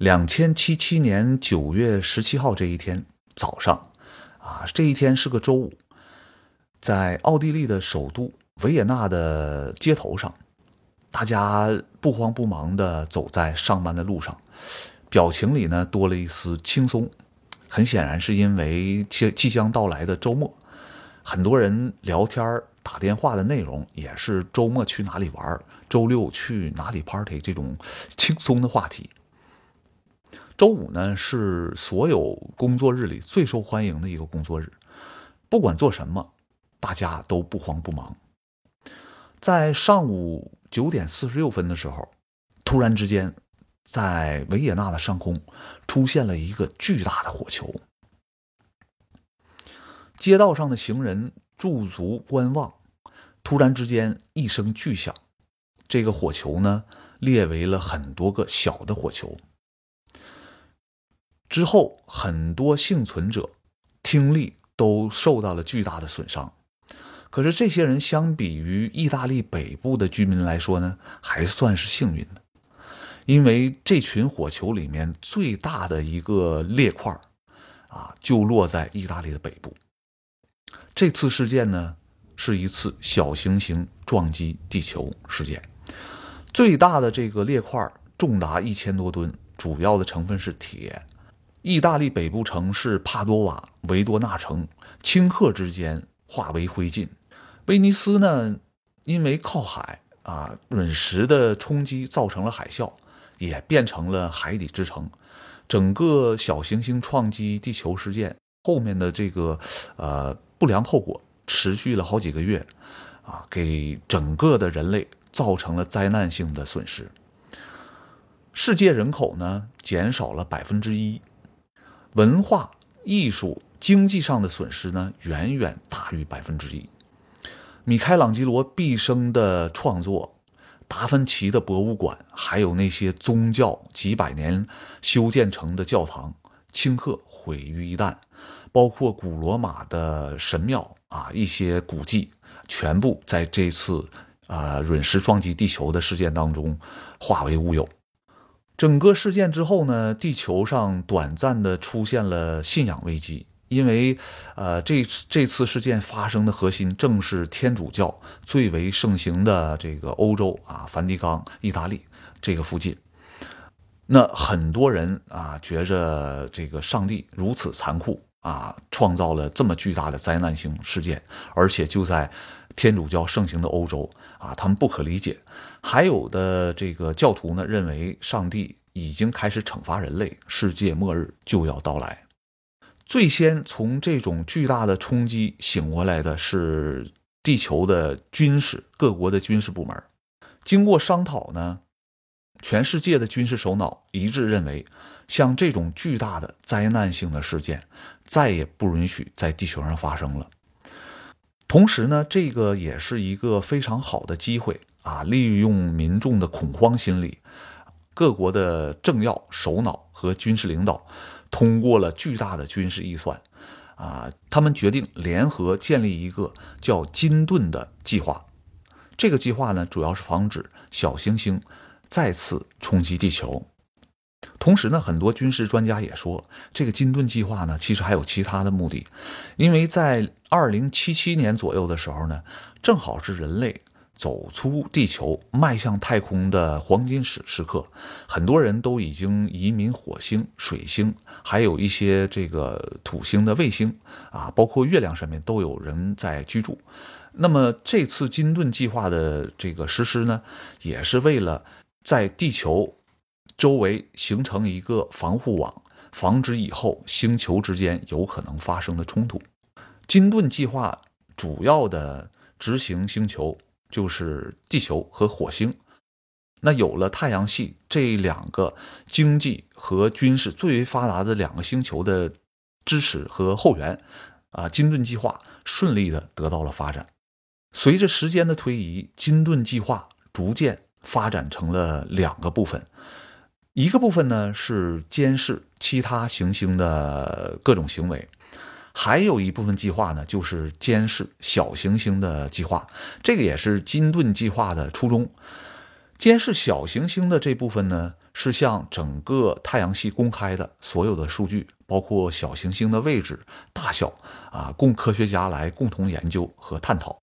两千七七年九月十七号这一天早上，啊，这一天是个周五，在奥地利的首都维也纳的街头上，大家不慌不忙地走在上班的路上，表情里呢多了一丝轻松。很显然是因为即即将到来的周末，很多人聊天打电话的内容也是周末去哪里玩，周六去哪里 party 这种轻松的话题。周五呢是所有工作日里最受欢迎的一个工作日，不管做什么，大家都不慌不忙。在上午九点四十六分的时候，突然之间，在维也纳的上空出现了一个巨大的火球，街道上的行人驻足观望，突然之间一声巨响，这个火球呢裂为了很多个小的火球。之后，很多幸存者听力都受到了巨大的损伤。可是，这些人相比于意大利北部的居民来说呢，还算是幸运的，因为这群火球里面最大的一个裂块啊，就落在意大利的北部。这次事件呢，是一次小行星撞击地球事件，最大的这个裂块重达一千多吨，主要的成分是铁。意大利北部城市帕多瓦、维多纳城顷刻之间化为灰烬。威尼斯呢，因为靠海啊，陨石的冲击造成了海啸，也变成了海底之城。整个小行星撞击地球事件后面的这个呃不良后果持续了好几个月，啊，给整个的人类造成了灾难性的损失。世界人口呢减少了百分之一。文化艺术经济上的损失呢，远远大于百分之一。米开朗基罗毕生的创作，达芬奇的博物馆，还有那些宗教几百年修建成的教堂，顷刻毁于一旦。包括古罗马的神庙啊，一些古迹，全部在这次啊陨石撞击地球的事件当中化为乌有。整个事件之后呢，地球上短暂的出现了信仰危机，因为，呃，这这次事件发生的核心正是天主教最为盛行的这个欧洲啊，梵蒂冈、意大利这个附近。那很多人啊，觉着这个上帝如此残酷啊，创造了这么巨大的灾难性事件，而且就在天主教盛行的欧洲啊，他们不可理解。还有的这个教徒呢，认为上帝已经开始惩罚人类，世界末日就要到来。最先从这种巨大的冲击醒过来的是地球的军事，各国的军事部门。经过商讨呢，全世界的军事首脑一致认为，像这种巨大的灾难性的事件，再也不允许在地球上发生了。同时呢，这个也是一个非常好的机会。啊！利用民众的恐慌心理，各国的政要、首脑和军事领导通过了巨大的军事预算，啊，他们决定联合建立一个叫“金盾”的计划。这个计划呢，主要是防止小行星再次冲击地球。同时呢，很多军事专家也说，这个“金盾”计划呢，其实还有其他的目的，因为在二零七七年左右的时候呢，正好是人类。走出地球，迈向太空的黄金时时刻，很多人都已经移民火星、水星，还有一些这个土星的卫星啊，包括月亮上面都有人在居住。那么这次金盾计划的这个实施呢，也是为了在地球周围形成一个防护网，防止以后星球之间有可能发生的冲突。金盾计划主要的执行星球。就是地球和火星，那有了太阳系这两个经济和军事最为发达的两个星球的支持和后援，啊，金盾计划顺利的得到了发展。随着时间的推移，金盾计划逐渐发展成了两个部分，一个部分呢是监视其他行星的各种行为。还有一部分计划呢，就是监视小行星的计划，这个也是金盾计划的初衷。监视小行星的这部分呢，是向整个太阳系公开的所有的数据，包括小行星的位置、大小啊，供科学家来共同研究和探讨。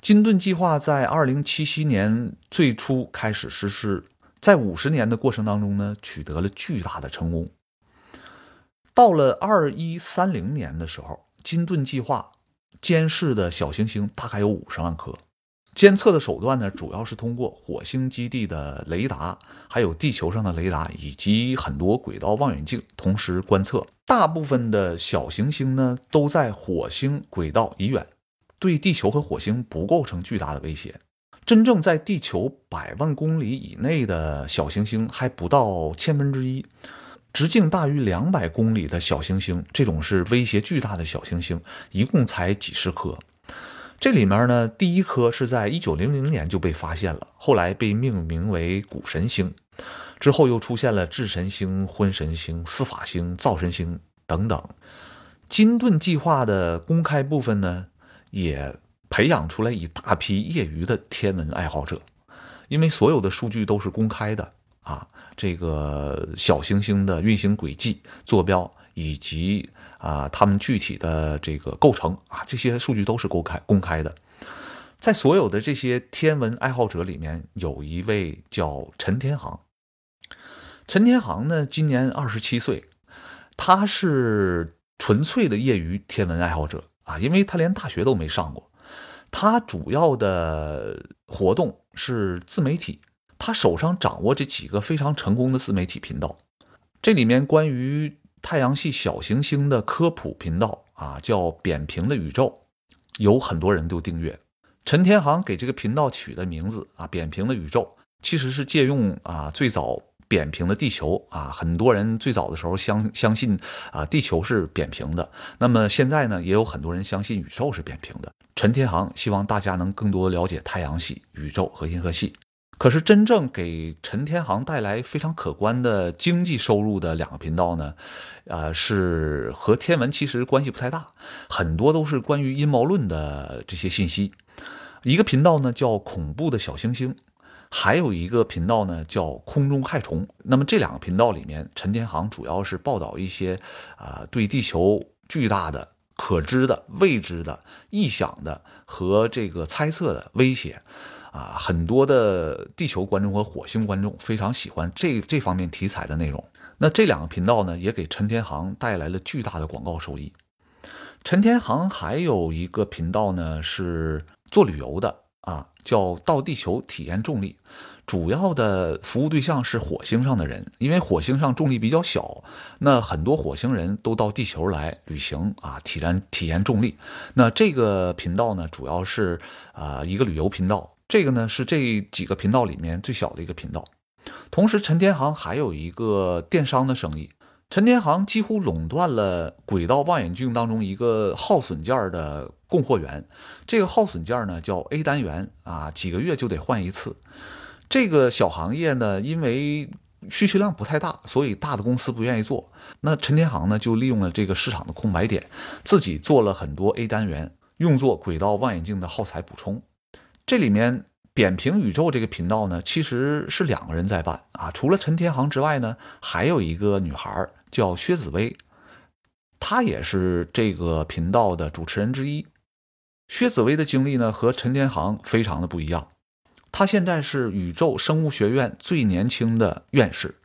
金盾计划在二零七七年最初开始实施，在五十年的过程当中呢，取得了巨大的成功。到了二一三零年的时候，金盾计划监视的小行星大概有五十万颗。监测的手段呢，主要是通过火星基地的雷达，还有地球上的雷达，以及很多轨道望远镜同时观测。大部分的小行星呢，都在火星轨道以远，对地球和火星不构成巨大的威胁。真正在地球百万公里以内的小行星还不到千分之一。直径大于两百公里的小行星，这种是威胁巨大的小行星，一共才几十颗。这里面呢，第一颗是在一九零零年就被发现了，后来被命名为谷神星，之后又出现了智神星、昏神星、司法星、灶神星等等。金盾计划的公开部分呢，也培养出来一大批业余的天文爱好者，因为所有的数据都是公开的啊。这个小行星的运行轨迹、坐标以及啊，它们具体的这个构成啊，这些数据都是公开公开的。在所有的这些天文爱好者里面，有一位叫陈天航。陈天航呢，今年二十七岁，他是纯粹的业余天文爱好者啊，因为他连大学都没上过。他主要的活动是自媒体。他手上掌握这几个非常成功的自媒体频道，这里面关于太阳系小行星的科普频道啊，叫“扁平的宇宙”，有很多人都订阅。陈天航给这个频道取的名字啊，“扁平的宇宙”，其实是借用啊最早扁平的地球啊，很多人最早的时候相相信啊地球是扁平的，那么现在呢，也有很多人相信宇宙是扁平的。陈天航希望大家能更多了解太阳系、宇宙和银河系。可是真正给陈天航带来非常可观的经济收入的两个频道呢，呃，是和天文其实关系不太大，很多都是关于阴谋论的这些信息。一个频道呢叫“恐怖的小星星”，还有一个频道呢叫“空中害虫”。那么这两个频道里面，陈天航主要是报道一些啊对地球巨大的可知的、未知的、臆想的和这个猜测的威胁。啊，很多的地球观众和火星观众非常喜欢这这方面题材的内容。那这两个频道呢，也给陈天航带来了巨大的广告收益。陈天航还有一个频道呢，是做旅游的啊，叫到地球体验重力，主要的服务对象是火星上的人，因为火星上重力比较小，那很多火星人都到地球来旅行啊，体验体验重力。那这个频道呢，主要是啊一个旅游频道。这个呢是这几个频道里面最小的一个频道，同时陈天航还有一个电商的生意。陈天航几乎垄断了轨道望远镜当中一个耗损件的供货源。这个耗损件呢叫 A 单元啊，几个月就得换一次。这个小行业呢，因为需求量不太大，所以大的公司不愿意做。那陈天航呢就利用了这个市场的空白点，自己做了很多 A 单元，用作轨道望远镜的耗材补充。这里面扁平宇宙这个频道呢，其实是两个人在办啊。除了陈天航之外呢，还有一个女孩叫薛紫薇，她也是这个频道的主持人之一。薛紫薇的经历呢，和陈天航非常的不一样。她现在是宇宙生物学院最年轻的院士，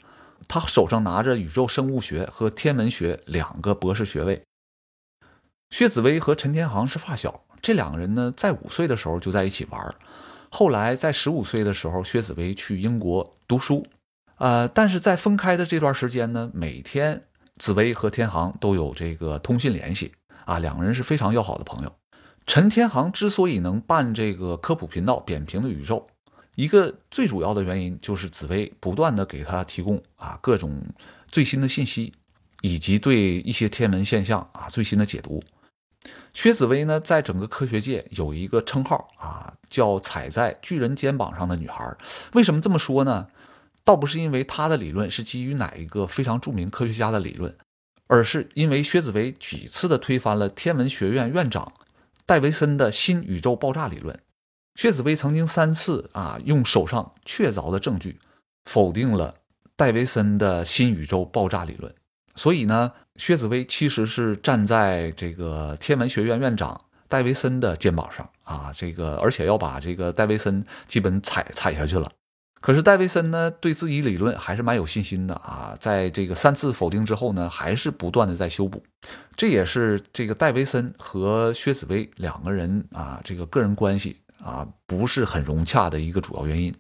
她手上拿着宇宙生物学和天文学两个博士学位。薛紫薇和陈天航是发小。这两个人呢，在五岁的时候就在一起玩后来在十五岁的时候，薛紫薇去英国读书，呃，但是在分开的这段时间呢，每天紫薇和天航都有这个通信联系啊，两个人是非常要好的朋友。陈天航之所以能办这个科普频道《扁平的宇宙》，一个最主要的原因就是紫薇不断的给他提供啊各种最新的信息，以及对一些天文现象啊最新的解读。薛紫薇呢，在整个科学界有一个称号啊，叫“踩在巨人肩膀上的女孩”。为什么这么说呢？倒不是因为她的理论是基于哪一个非常著名科学家的理论，而是因为薛紫薇几次的推翻了天文学院院长戴维森的新宇宙爆炸理论。薛紫薇曾经三次啊，用手上确凿的证据否定了戴维森的新宇宙爆炸理论。所以呢，薛紫薇其实是站在这个天文学院院长戴维森的肩膀上啊，这个而且要把这个戴维森基本踩踩下去了。可是戴维森呢，对自己理论还是蛮有信心的啊，在这个三次否定之后呢，还是不断的在修补。这也是这个戴维森和薛紫薇两个人啊，这个个人关系啊不是很融洽的一个主要原因。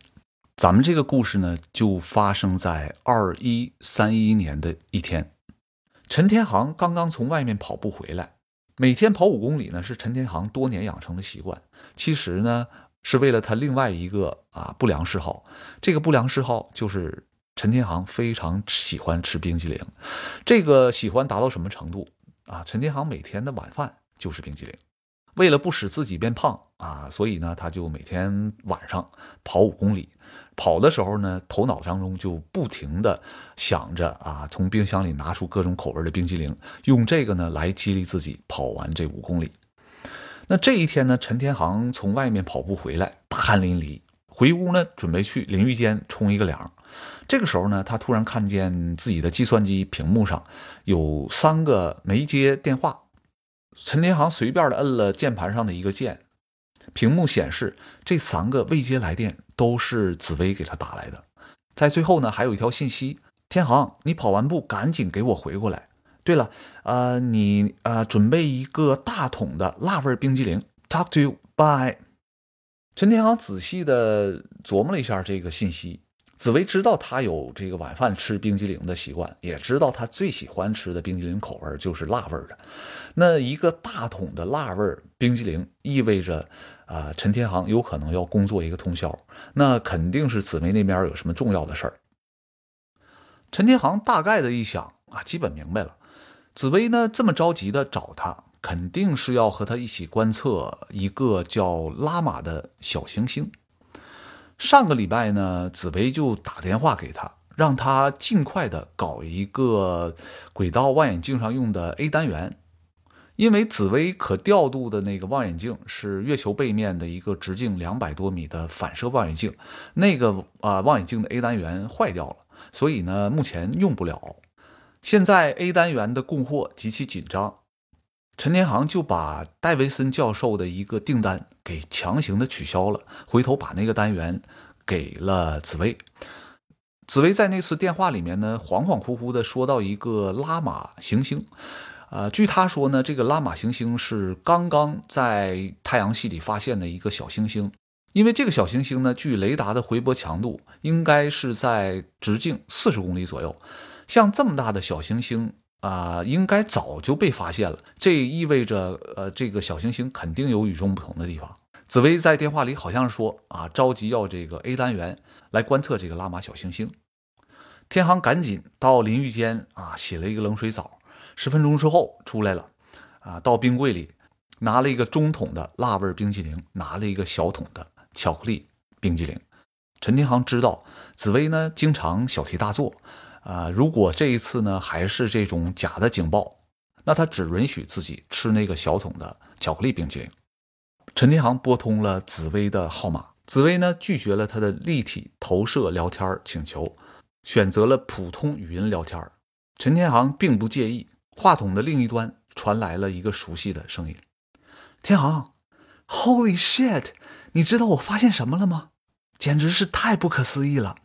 咱们这个故事呢，就发生在二一三一年的一天。陈天航刚刚从外面跑步回来，每天跑五公里呢，是陈天航多年养成的习惯。其实呢，是为了他另外一个啊不良嗜好。这个不良嗜好就是陈天航非常喜欢吃冰激凌。这个喜欢达到什么程度啊？陈天航每天的晚饭就是冰激凌。为了不使自己变胖啊，所以呢，他就每天晚上跑五公里。跑的时候呢，头脑当中就不停的想着啊，从冰箱里拿出各种口味的冰激凌，用这个呢来激励自己跑完这五公里。那这一天呢，陈天航从外面跑步回来，大汗淋漓，回屋呢准备去淋浴间冲一个凉。这个时候呢，他突然看见自己的计算机屏幕上有三个没接电话。陈天航随便的摁了键盘上的一个键。屏幕显示这三个未接来电都是紫薇给他打来的，在最后呢还有一条信息：天航，你跑完步赶紧给我回过来。对了，呃，你呃准备一个大桶的辣味冰激凌。Talk to you, bye。陈天航仔细的琢磨了一下这个信息，紫薇知道他有这个晚饭吃冰激凌的习惯，也知道他最喜欢吃的冰激凌口味就是辣味的。那一个大桶的辣味冰激凌意味着。啊，陈天航有可能要工作一个通宵，那肯定是紫薇那边有什么重要的事儿。陈天航大概的一想啊，基本明白了，紫薇呢这么着急的找他，肯定是要和他一起观测一个叫拉玛的小行星。上个礼拜呢，紫薇就打电话给他，让他尽快的搞一个轨道望远镜上用的 A 单元。因为紫薇可调度的那个望远镜是月球背面的一个直径两百多米的反射望远镜，那个啊望远镜的 A 单元坏掉了，所以呢目前用不了。现在 A 单元的供货极其紧张，陈天航就把戴维森教授的一个订单给强行的取消了，回头把那个单元给了紫薇。紫薇在那次电话里面呢恍恍惚惚的说到一个拉玛行星。呃，据他说呢，这个拉玛行星是刚刚在太阳系里发现的一个小行星，因为这个小行星呢，据雷达的回波强度，应该是在直径四十公里左右。像这么大的小行星啊，应该早就被发现了。这意味着，呃，这个小行星肯定有与众不同的地方。紫薇在电话里好像说啊，着急要这个 A 单元来观测这个拉玛小行星。天航赶紧到淋浴间啊，洗了一个冷水澡。十分钟之后出来了，啊，到冰柜里拿了一个中桶的辣味冰淇淋，拿了一个小桶的巧克力冰激凌。陈天航知道紫薇呢经常小题大做，啊，如果这一次呢还是这种假的警报，那他只允许自己吃那个小桶的巧克力冰激凌。陈天航拨通了紫薇的号码，紫薇呢拒绝了他的立体投射聊天请求，选择了普通语音聊天。陈天航并不介意。话筒的另一端传来了一个熟悉的声音：“天航，Holy shit！你知道我发现什么了吗？简直是太不可思议了！